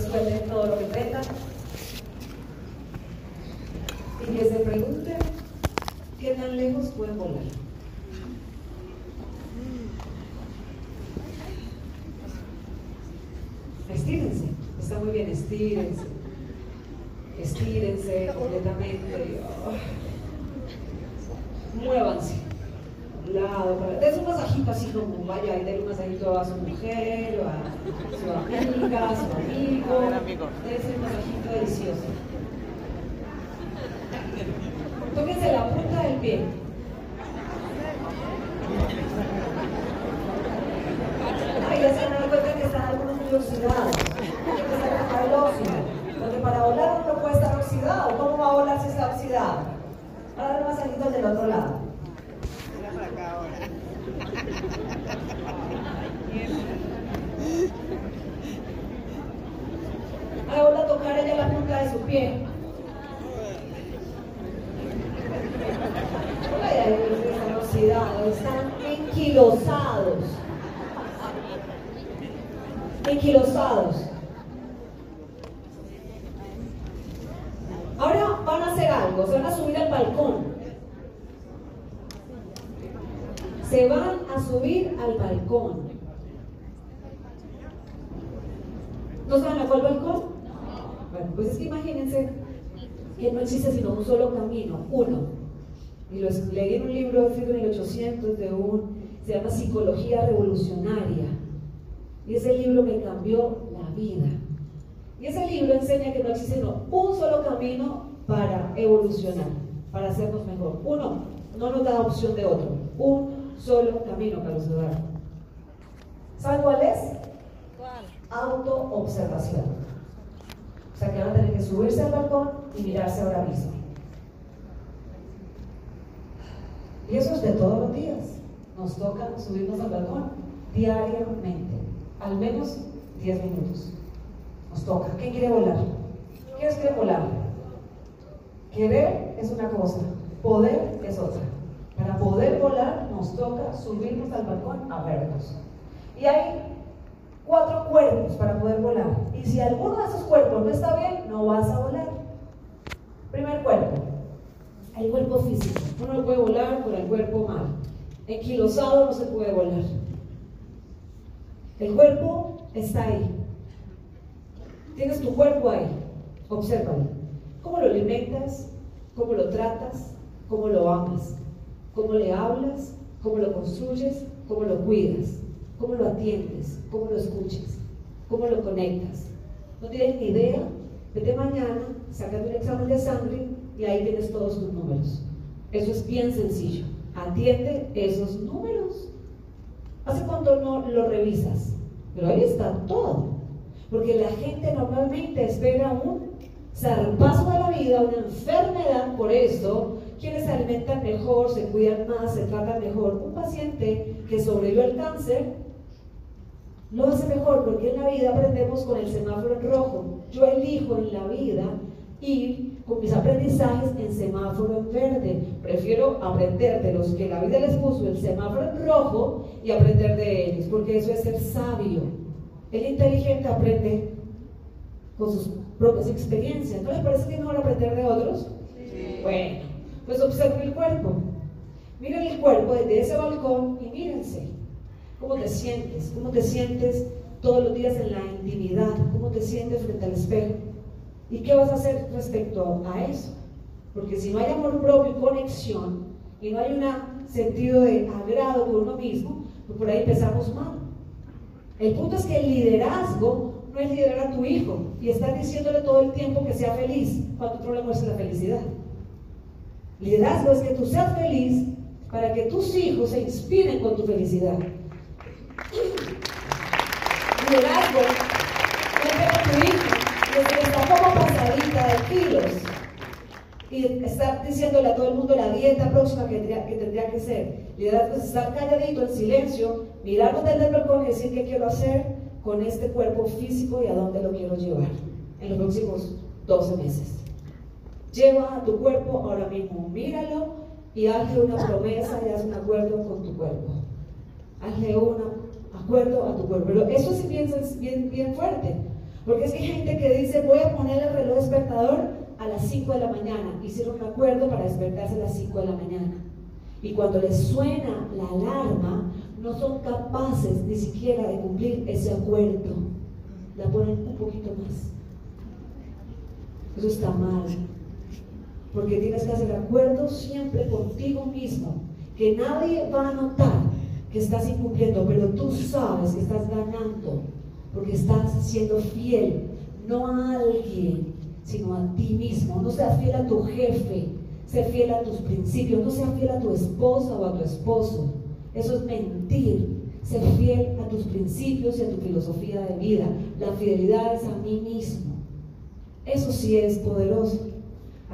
de todo lo que enfrentan. Y que se pregunten qué tan lejos pueden volar. Estírense, está muy bien, estírense. Estírense completamente. Muévanse. Lado, para... Un masajito así como vaya y denle un masajito a su mujer, o a su amiga, a su amigo. Dense un masajito delicioso. Tóquense la punta del pie. Ay, ya se dan cuenta que están algunos muy oxidados. Hay que dejar el óxido. Porque para volar uno puede estar oxidado. ¿Cómo va a volar si está oxidado? Ahora dar masajitos del otro lado. Ahora tocar ella la punta de su pie. Están enquilosados. Enquilosados. Ahora van a hacer algo, se van a subir al balcón. Se van a subir al balcón. ¿No saben a cuál balcón? Bueno, pues es que imagínense que no existe sino un solo camino, uno. Y lo leí en un libro escrito en el 800 de un, se llama Psicología Revolucionaria. Y ese libro me cambió la vida. Y ese libro enseña que no existe sino un solo camino para evolucionar, para hacernos mejor. Uno, no nos da opción de otro. Un solo camino para los ciudadanos. ¿Saben cuál es? ¿Cuál? Autoobservación. O sea que van a tener que subirse al balcón y mirarse ahora mismo. Y eso es de todos los días. Nos toca subirnos al balcón diariamente, al menos 10 minutos. Nos toca. ¿Quién quiere volar? ¿Quiénes quieren volar? Querer es una cosa, poder es otra. Para poder volar nos toca subirnos al balcón a vernos. Y hay cuatro cuerpos para poder volar. Y si alguno de esos cuerpos no está bien, no vas a volar. Primer cuerpo, el cuerpo físico. Uno no puede volar con el cuerpo mal. Enquilosado no se puede volar. El cuerpo está ahí. Tienes tu cuerpo ahí. Obsérvalo. ¿Cómo lo alimentas? ¿Cómo lo tratas? ¿Cómo lo amas? ¿Cómo le hablas? ¿Cómo lo construyes? ¿Cómo lo cuidas? ¿Cómo lo atiendes? ¿Cómo lo escuchas? ¿Cómo lo conectas? No tienes ni idea. Vete mañana, sácate un examen de sangre y ahí tienes todos tus números. Eso es bien sencillo. Atiende esos números. ¿Hace cuánto no lo revisas? Pero ahí está todo. Porque la gente normalmente espera un zarpazo de la vida, una enfermedad por eso. Quienes se alimentan mejor, se cuidan más, se tratan mejor. Un paciente que sobrevivió al cáncer lo hace mejor porque en la vida aprendemos con el semáforo en rojo. Yo elijo en la vida ir con mis aprendizajes en semáforo en verde. Prefiero aprender de los que la vida les puso el semáforo en rojo y aprender de ellos, porque eso es ser sabio. El inteligente aprende con sus propias experiencias. ¿No les parece que es mejor aprender de otros? Sí. Bueno, pues observen el cuerpo. Miren el cuerpo desde ese balcón y mírense. ¿Cómo te sientes? ¿Cómo te sientes todos los días en la intimidad? ¿Cómo te sientes frente al espejo? ¿Y qué vas a hacer respecto a eso? Porque si no hay amor propio y conexión, y no hay un sentido de agrado por uno mismo, pues por ahí empezamos mal. El punto es que el liderazgo no es liderar a tu hijo y estar diciéndole todo el tiempo que sea feliz cuando tú le muestres la felicidad. Liderazgo es que tú seas feliz para que tus hijos se inspiren con tu felicidad. Liderazgo es ver a tu hijo desde que está como pasadita de kilos y estar diciéndole a todo el mundo la dieta próxima que tendría que, tendría que ser. Liderazgo es estar calladito en silencio, mirarnos desde el balcón y decir qué quiero hacer con este cuerpo físico y a dónde lo quiero llevar en los próximos 12 meses. Lleva a tu cuerpo ahora mismo, míralo y hazle una promesa y haz un acuerdo con tu cuerpo. Hazle un acuerdo a tu cuerpo. Pero eso es bien, bien, bien fuerte, Porque es que hay gente que dice, voy a poner el reloj despertador a las 5 de la mañana. Hicieron un acuerdo para despertarse a las 5 de la mañana. Y cuando les suena la alarma, no son capaces ni siquiera de cumplir ese acuerdo. La ponen un poquito más. Eso está mal. Porque tienes que hacer acuerdo siempre contigo mismo. Que nadie va a notar que estás incumpliendo, pero tú sabes que estás ganando. Porque estás siendo fiel, no a alguien, sino a ti mismo. No seas fiel a tu jefe, sé fiel a tus principios, no seas fiel a tu esposa o a tu esposo. Eso es mentir. Ser fiel a tus principios y a tu filosofía de vida. La fidelidad es a mí mismo. Eso sí es poderoso.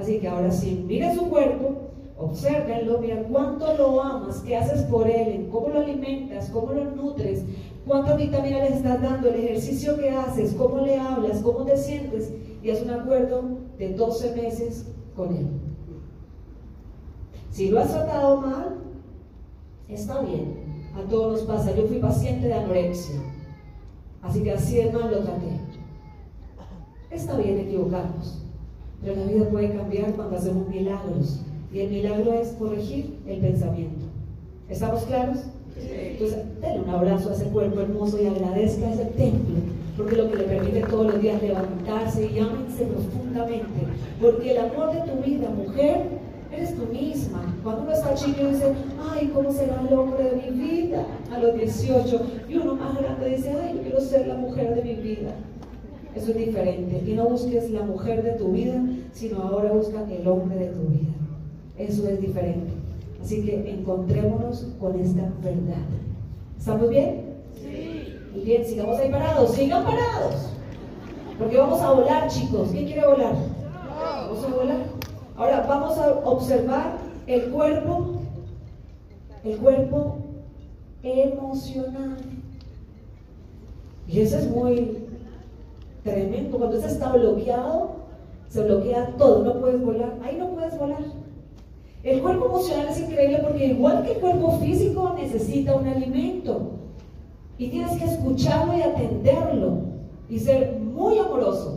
Así que ahora sí, mire su cuerpo, obsérvenlo, mira cuánto lo amas, qué haces por él, cómo lo alimentas, cómo lo nutres, cuántas vitaminas le estás dando, el ejercicio que haces, cómo le hablas, cómo te sientes, y haz un acuerdo de 12 meses con él. Si lo has tratado mal, está bien. A todos nos pasa. Yo fui paciente de anorexia. Así que así de mal lo traté. Está bien equivocarnos. Pero la vida puede cambiar cuando hacemos milagros. Y el milagro es corregir el pensamiento. ¿Estamos claros? Entonces, denle un abrazo a ese cuerpo hermoso y agradezca a ese templo, porque lo que le permite todos los días levantarse y ámense profundamente, porque el amor de tu vida, mujer, eres tú misma. Cuando uno está chico dice, ay, ¿cómo será el hombre de mi vida? A los 18. Y uno más grande dice, ay, yo quiero ser la mujer de mi vida. Eso es diferente. Y no busques la mujer de tu vida, sino ahora busca el hombre de tu vida. Eso es diferente. Así que encontrémonos con esta verdad. ¿Estamos bien? Sí. Muy bien, sigamos ahí parados. Sigan parados. Porque vamos a volar, chicos. ¿Quién quiere volar? Vamos a volar. Ahora vamos a observar el cuerpo, el cuerpo emocional. Y eso es muy tremendo. Cuando eso está bloqueado, se bloquea todo, no puedes volar. Ahí no puedes volar. El cuerpo emocional es increíble porque igual que el cuerpo físico necesita un alimento. Y tienes que escucharlo y atenderlo y ser muy amoroso.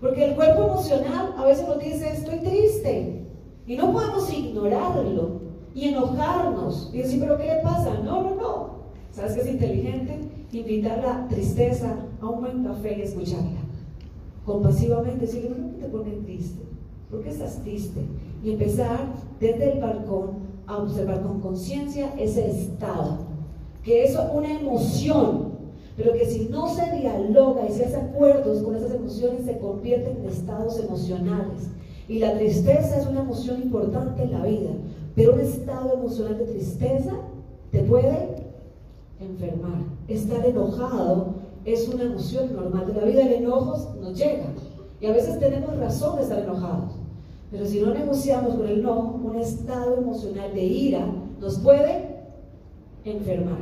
Porque el cuerpo emocional a veces nos dice, estoy triste. Y no podemos ignorarlo y enojarnos y decir, pero ¿qué le pasa? No, no, no. ¿Sabes qué es inteligente? Invitar la tristeza a un buen café y escucharla. Compasivamente decirle, ¿por qué te pones triste? ¿Por qué estás triste? Y empezar desde el balcón a observar con conciencia ese estado. Que es una emoción pero que si no se dialoga y se hace acuerdos con esas emociones, se convierten en estados emocionales. Y la tristeza es una emoción importante en la vida, pero un estado emocional de tristeza te puede enfermar. Estar enojado es una emoción normal de la vida, el enojo nos llega. Y a veces tenemos razón de estar enojados. Pero si no negociamos con el enojo, un estado emocional de ira nos puede enfermar.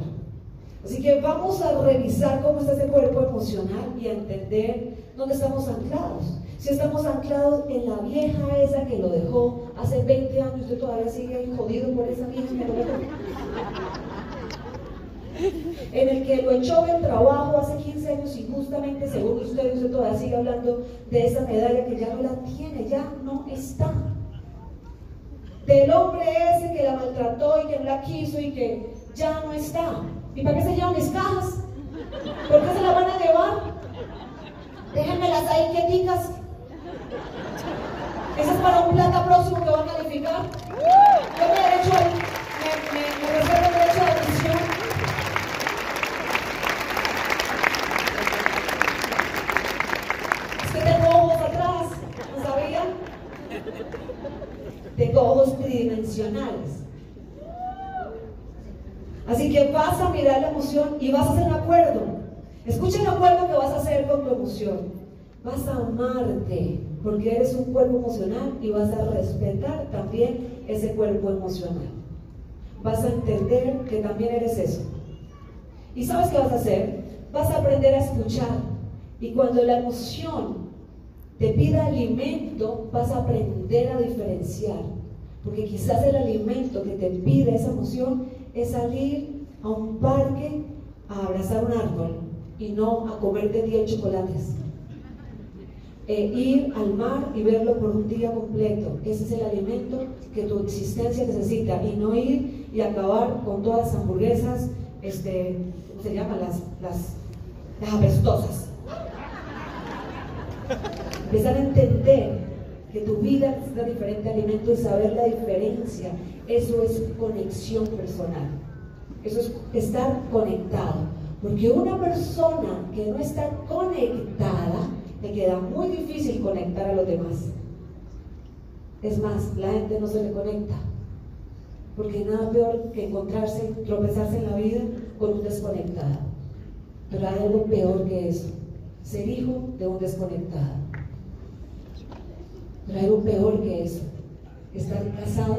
Así que vamos a revisar cómo está ese cuerpo emocional y a entender dónde estamos anclados. Si estamos anclados en la vieja esa que lo dejó hace 20 años, usted todavía sigue jodido por esa vieja en el que lo echó del trabajo hace 15 años y justamente según usted, usted todavía sigue hablando de esa medalla que ya no la tiene, ya no está. Del hombre ese que la maltrató y que no la quiso y que ya no está. ¿Y para qué se llevan mis cajas? ¿Por qué se las van a llevar? Déjenmelas ahí quieticas. Esa es para un plata próximo que van a calificar. Yo me, me, me reservo el derecho de admisión. Es que tengo ojos atrás, ¿no sabía? Tengo ojos tridimensionales. Así que vas a mirar la emoción y vas a hacer un acuerdo. Escucha el acuerdo que vas a hacer con tu emoción. Vas a amarte porque eres un cuerpo emocional y vas a respetar también ese cuerpo emocional. Vas a entender que también eres eso. ¿Y sabes qué vas a hacer? Vas a aprender a escuchar. Y cuando la emoción te pida alimento, vas a aprender a diferenciar. Porque quizás el alimento que te pide esa emoción es salir a un parque a abrazar un árbol y no a comerte 10 chocolates. eh, ir al mar y verlo por un día completo. Ese es el alimento que tu existencia necesita y no ir y acabar con todas las hamburguesas, este, ¿cómo se llaman? Las, las, las apestosas. Empezar a entender que tu vida necesita diferente alimento y saber la diferencia. Eso es conexión personal. Eso es estar conectado. Porque una persona que no está conectada, le queda muy difícil conectar a los demás. Es más, la gente no se le conecta. Porque nada peor que encontrarse, tropezarse en la vida con un desconectado. Pero hay algo peor que eso. Ser hijo de un desconectado. Pero hay algo peor que eso. Estar casado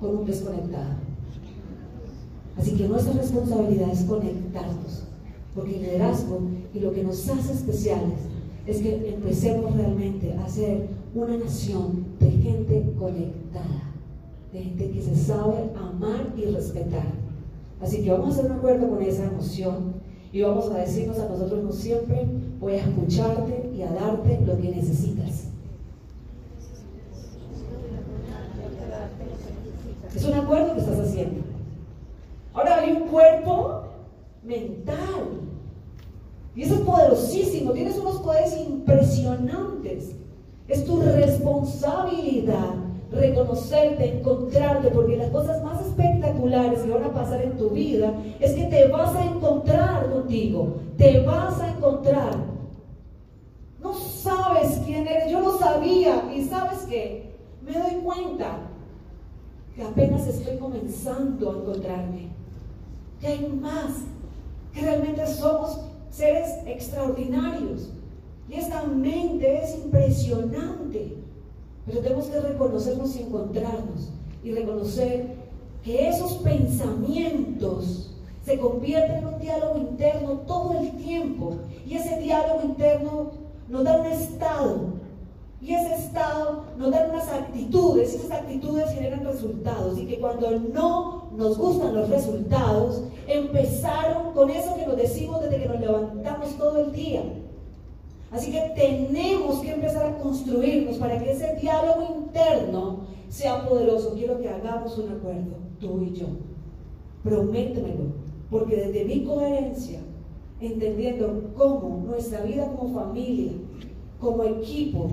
con un desconectado. Así que nuestra responsabilidad es conectarnos. Porque el liderazgo y lo que nos hace especiales es que empecemos realmente a ser una nación de gente conectada, de gente que se sabe amar y respetar. Así que vamos a hacer un acuerdo con esa emoción y vamos a decirnos a nosotros como siempre, voy a escucharte y a darte lo que necesitas. Es un acuerdo que estás haciendo. Ahora hay un cuerpo mental. Y eso es poderosísimo, tienes unos poderes impresionantes. Es tu responsabilidad reconocerte, encontrarte, porque las cosas más espectaculares que van a pasar en tu vida es que te vas a encontrar contigo, te vas a encontrar. No sabes quién eres, yo lo sabía. Y sabes que me doy cuenta que apenas estoy comenzando a encontrarme, que hay más, que realmente somos seres extraordinarios. Y esta mente es impresionante. Pero tenemos que reconocernos y encontrarnos y reconocer que esos pensamientos se convierten en un diálogo interno todo el tiempo. Y ese diálogo interno nos da un estado y ese estado nos da unas actitudes, y esas actitudes generan resultados. Y que cuando no nos gustan los resultados, empezaron con eso que nos decimos desde que nos levantamos todo el día. Así que tenemos que empezar a construirnos para que ese diálogo interno sea poderoso. Quiero que hagamos un acuerdo, tú y yo. Prométemelo, porque desde mi coherencia, entendiendo cómo nuestra vida como familia, como equipo,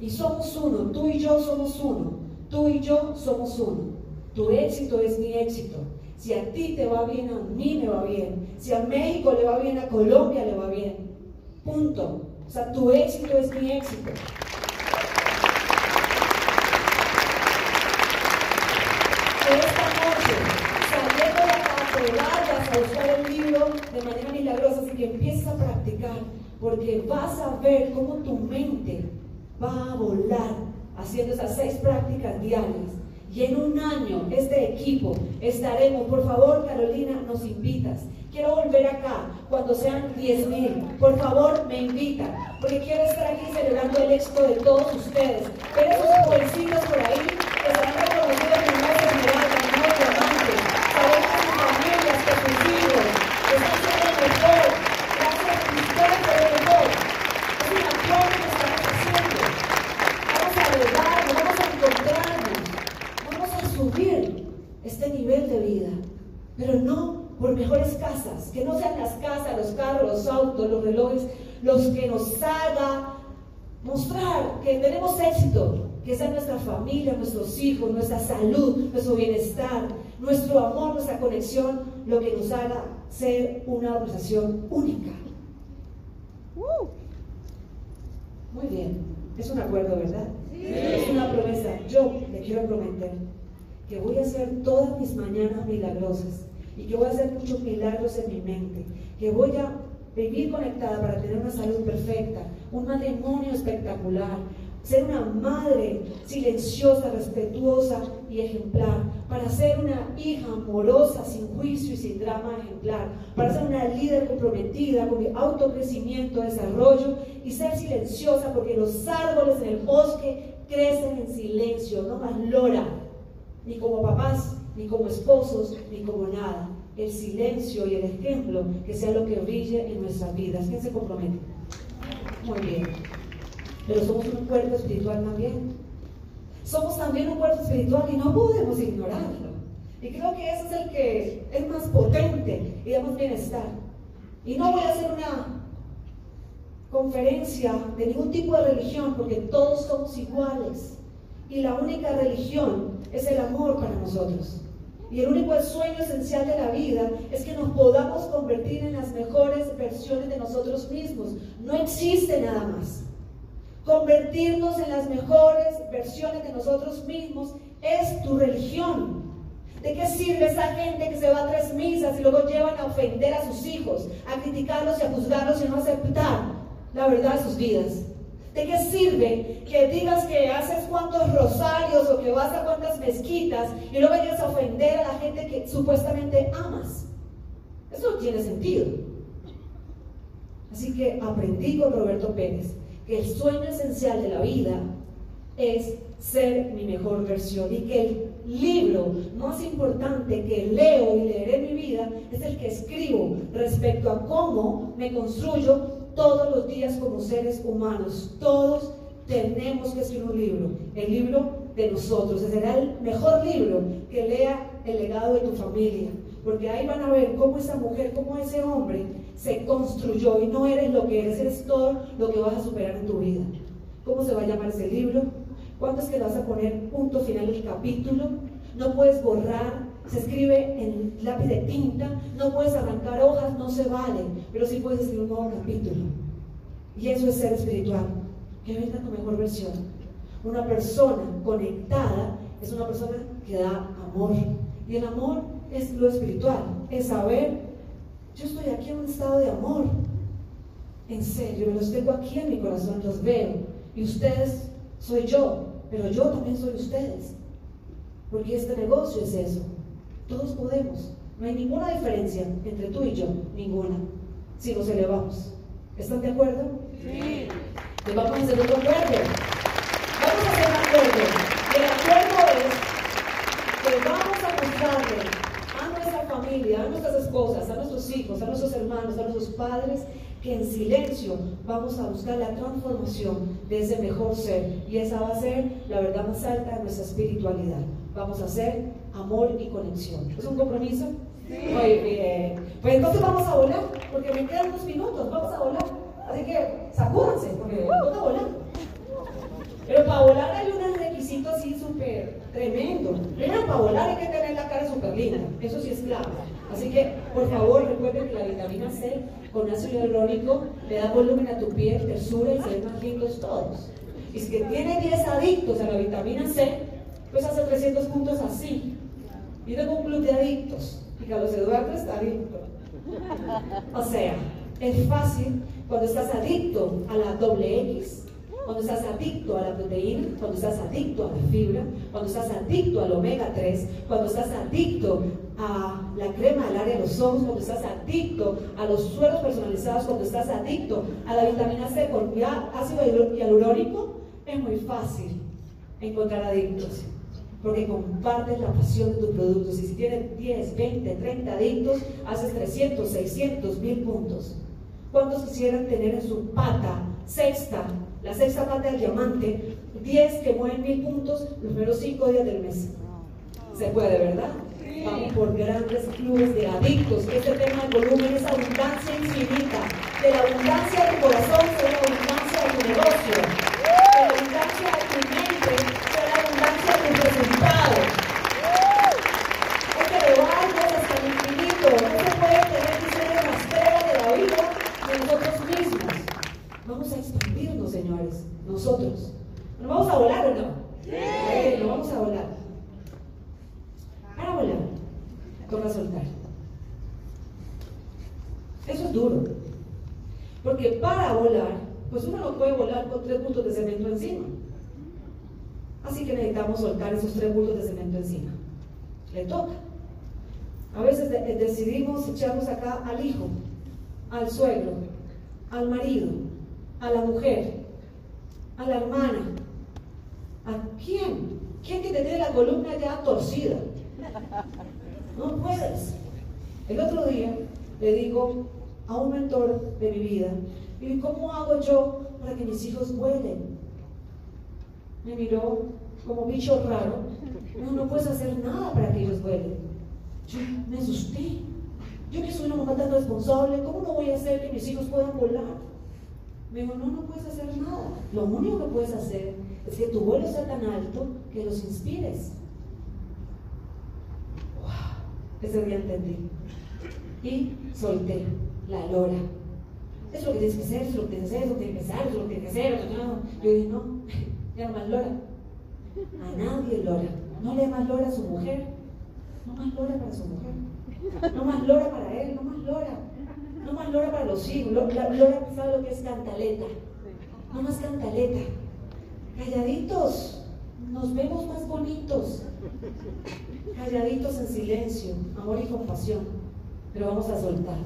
y somos uno, tú y yo somos uno, tú y yo somos uno. Tu éxito es mi éxito. Si a ti te va bien, a mí me va bien. Si a México le va bien, a Colombia le va bien. Punto. O sea, tu éxito es mi éxito. Esta noche, saliendo de acá, te vayas a buscar el libro de manera milagrosa, así que empieces a practicar, porque vas a ver cómo tu mente va a volar haciendo esas seis prácticas diarias. Y en un año, este equipo, estaremos, por favor, Carolina, nos invitas. Quiero volver acá cuando sean 10 mil. Por favor, me invitan, porque quiero estar aquí celebrando el éxito de todos ustedes. Pero esos jovencitos por ahí que serán reconocidos en una general, en un diamante. Sabemos que sus familias, que sus hijos, están siendo mejor. Gracias a ustedes por el mejor. Es un apoyo que estamos haciendo. Vamos a lograr, vamos a encontrarnos, vamos a subir este nivel de vida. Pero no por mejores casas, que no sean las casas, los carros, los autos, los relojes, los que nos haga mostrar que tenemos éxito, que sea nuestra familia, nuestros hijos, nuestra salud, nuestro bienestar, nuestro amor, nuestra conexión, lo que nos haga ser una organización única. Muy bien, es un acuerdo, ¿verdad? Es una promesa. Yo le quiero prometer que voy a hacer todas mis mañanas milagrosas y que voy a hacer muchos milagros en mi mente, que voy a vivir conectada para tener una salud perfecta, un matrimonio espectacular, ser una madre silenciosa, respetuosa y ejemplar, para ser una hija amorosa, sin juicio y sin drama ejemplar, para ser una líder comprometida con mi autocrecimiento, desarrollo y ser silenciosa porque los árboles en el bosque crecen en silencio, no más lora, ni como papás, ni como esposos, ni como nada. El silencio y el ejemplo que sea lo que brille en nuestras vidas. ¿Quién se compromete? Muy bien. pero somos un cuerpo espiritual también. Somos también un cuerpo espiritual y no podemos ignorarlo. Y creo que ese es el que es más potente y da más bienestar. Y no voy a hacer una conferencia de ningún tipo de religión porque todos somos iguales. Y la única religión es el amor para nosotros. Y el único sueño esencial de la vida es que nos podamos convertir en las mejores versiones de nosotros mismos. No existe nada más. Convertirnos en las mejores versiones de nosotros mismos es tu religión. ¿De qué sirve esa gente que se va a tres misas y luego llevan a ofender a sus hijos, a criticarlos y a juzgarlos y no aceptar la verdad de sus vidas? ¿De qué sirve que digas que haces cuantos rosarios o que vas a cuantas mezquitas y luego vayas a ofender a la gente que supuestamente amas? Eso no tiene sentido. Así que aprendí con Roberto Pérez que el sueño esencial de la vida es ser mi mejor versión y que el libro más importante que leo y leeré en mi vida es el que escribo respecto a cómo me construyo todos los días como seres humanos. Todos tenemos que escribir un libro, el libro de nosotros. Ese será el mejor libro que lea el legado de tu familia, porque ahí van a ver cómo esa mujer, cómo ese hombre se construyó y no eres lo que eres, eres todo lo que vas a superar en tu vida. ¿Cómo se va a llamar ese libro? ¿Cuánto es que vas a poner punto final del capítulo? No puedes borrar, se escribe en lápiz de tinta, no puedes arrancar hojas, no se vale, pero sí puedes escribir un nuevo capítulo. Y eso es ser espiritual. Que venga tu mejor versión. Una persona conectada es una persona que da amor. Y el amor es lo espiritual, es saber, yo estoy aquí en un estado de amor. En serio, los tengo aquí en mi corazón, los veo. Y ustedes soy yo, pero yo también soy ustedes. Porque este negocio es eso. Todos podemos. No hay ninguna diferencia entre tú y yo, ninguna, si nos elevamos. ¿Están de acuerdo? Sí. Pues vamos a hacer otro acuerdo. Vamos a hacer un acuerdo. Y el acuerdo es que vamos a mostrarle a nuestra familia, a nuestras esposas, a nuestros hijos, a nuestros hermanos, a nuestros padres, que en silencio vamos a buscar la transformación de ese mejor ser. Y esa va a ser la verdad más alta de nuestra espiritualidad. Vamos a hacer amor y conexión. ¿Es un compromiso? Sí. Muy bien. Pues entonces vamos a volar, porque me quedan unos minutos, vamos a volar. Así que sacúdanse, porque vamos a volar. Pero para volar hay un requisito así súper tremendo. Primero, para volar hay que tener la cara súper linda. Eso sí es clave. Así que, por favor, recuerden que la vitamina C con ácido hialurónico le da volumen a tu piel, tersura y se ven más lindos todos. Y si que tiene 10 adictos a la vitamina C, pues hace 300 puntos así. Y tengo un club de adictos. Y Carlos Eduardo está adicto. O sea, es fácil cuando estás adicto a la doble X, cuando estás adicto a la proteína, cuando estás adicto a la fibra, cuando estás adicto al omega 3, cuando estás adicto a la crema del área de los ojos, cuando estás adicto a los suelos personalizados, cuando estás adicto a la vitamina C con ácido hialurónico, es muy fácil encontrar adictos porque compartes la pasión de tus productos. Y si tienes 10, 20, 30 adictos, haces 300, 600, 1000 puntos. ¿Cuántos quisieran tener en su pata sexta, la sexta pata del diamante, 10 que mueven 1000 puntos los primeros 5 días del mes? Se puede, ¿verdad? Vamos por grandes clubes de adictos. Este tema de volumen es abundancia infinita. De la abundancia del corazón será la abundancia de tu negocio. Nosotros. ¿Nos vamos a volar o no? Sí. Nos vamos a volar. Para volar, toca soltar. Eso es duro. Porque para volar, pues uno no puede volar con tres puntos de cemento encima. Así que necesitamos soltar esos tres puntos de cemento encima. Le toca. A veces decidimos echarnos acá al hijo, al suegro, al marido, a la mujer, a la hermana. ¿A quién? ¿Quién que te tiene la columna ya torcida? No puedes. El otro día le digo a un mentor de mi vida, ¿y cómo hago yo para que mis hijos vuelen? me miró como bicho raro. No, no puedes hacer nada para que ellos vuelen. Yo me asusté. Yo que soy una mamá tan responsable, ¿cómo no voy a hacer que mis hijos puedan volar? Me dijo, no, no puedes hacer nada. Lo único que puedes hacer es que tu vuelo sea tan alto que los inspires. ¡Wow! Ese día entendí. Y solté la lora. Es lo que tienes que hacer, es lo que tienes que hacer, es lo que tienes que hacer, es lo que tienes que hacer. Yo dije, no, ya no más lora. A nadie lora. No le más lora a su mujer. No más lora para su mujer. No más lora para él, no más lora. No más lora para los hijos. Lora, sabe lo que es cantaleta. No más cantaleta. Calladitos. Nos vemos más bonitos. Calladitos en silencio. Amor y compasión. Pero vamos a soltar.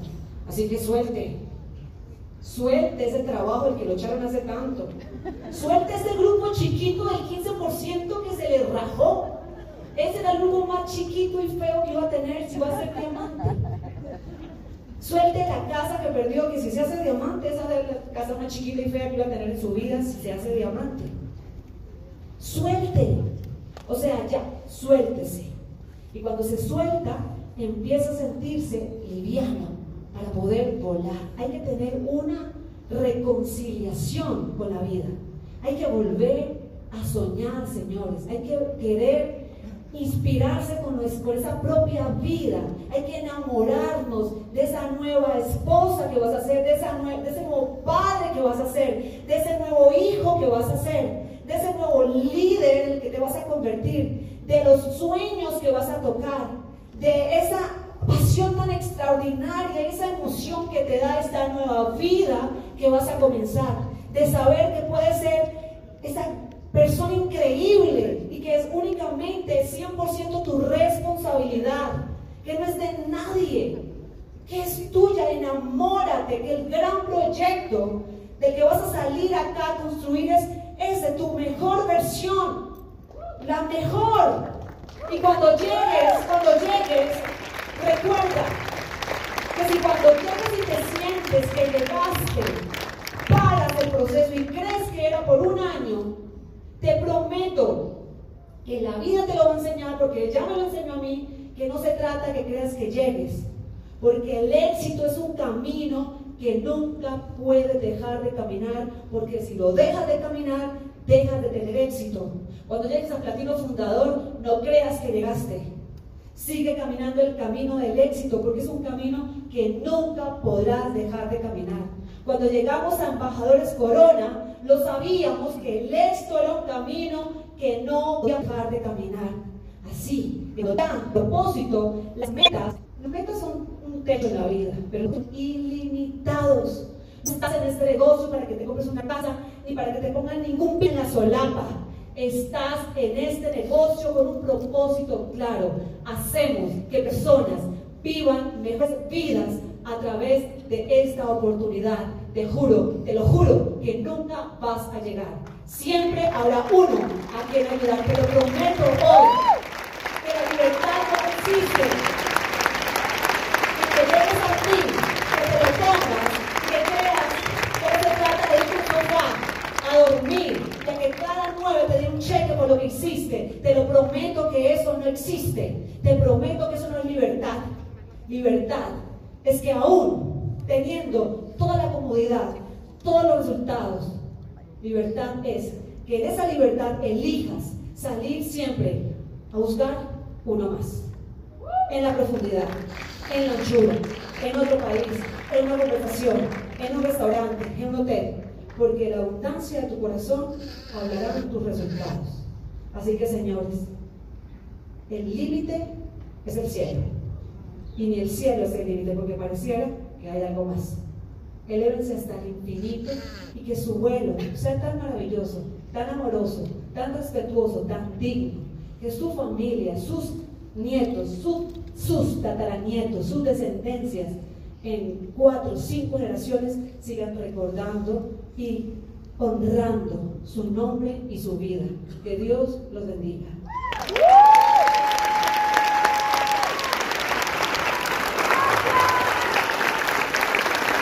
Así que suelte. Suelte ese trabajo el que lo echaron hace tanto. Suelte ese grupo chiquito del 15% que se le rajó. Ese era el grupo más chiquito y feo que iba a tener si va a ser diamante. Suelte la casa que perdió, que si se hace diamante, esa es la casa más chiquita y fea que iba a tener en su vida si se hace diamante. Suelte. O sea, ya, suéltese. Y cuando se suelta, empieza a sentirse liviano para poder volar. Hay que tener una reconciliación con la vida. Hay que volver a soñar, señores. Hay que querer inspirarse con, esa propia vida. Hay que enamorarnos de esa nueva esposa que vas a ser, de, esa de ese nuevo padre que vas a ser, de ese nuevo hijo que vas a ser, de ese nuevo líder en el que te vas a convertir, de los sueños que vas a tocar, de esa pasión tan extraordinaria, esa emoción que te da esta nueva vida que vas a comenzar, de saber que puede ser esa persona increíble que es únicamente 100% tu responsabilidad, que no es de nadie, que es tuya, enamórate, que el gran proyecto del que vas a salir acá a construir es ese, tu mejor versión, la mejor. Y cuando llegues, cuando llegues, recuerda que si cuando llegues y te sientes que llegaste, paras el proceso y crees que era por un año, te prometo que la vida te lo va a enseñar, porque ya me lo enseñó a mí, que no se trata que creas que llegues, porque el éxito es un camino que nunca puedes dejar de caminar, porque si lo dejas de caminar, dejas de tener éxito. Cuando llegues a Platino Fundador, no creas que llegaste. Sigue caminando el camino del éxito, porque es un camino que nunca podrás dejar de caminar. Cuando llegamos a Embajadores Corona, lo sabíamos que el éxito era un camino que no podía dejar de caminar. Así, de tan propósito, las metas, las metas son un techo en la vida, pero son ilimitados. No estás en este negocio para que te compres una casa ni para que te pongan ningún pin en la solapa. Estás en este negocio con un propósito claro. Hacemos que personas vivan mejores vidas a través de esta oportunidad. Te juro, te lo juro, que nunca vas a llegar. Siempre habrá uno a quien ayudar. Te lo prometo hoy, que la libertad no existe. Que te llegues a ti, que te lo pongas, que creas que se trata de ir a a dormir, ya que cada nueve te dé un cheque por lo que hiciste. Te lo prometo que eso no existe. Te prometo que eso no es libertad. Libertad es que aún teniendo toda la comodidad, todos los resultados, libertad es que en esa libertad elijas salir siempre a buscar uno más. En la profundidad, en la anchura, en otro país, en una conversación, en un restaurante, en un hotel. Porque la abundancia de tu corazón hablará de tus resultados. Así que, señores, el límite es el cielo y ni el cielo es el límite, porque pareciera que hay algo más. Elévense hasta el infinito y que su vuelo sea tan maravilloso, tan amoroso, tan respetuoso, tan digno, que su familia, sus nietos, sus tataranietos, sus descendencias en cuatro, cinco generaciones sigan recordando y honrando su nombre y su vida. Que Dios los bendiga.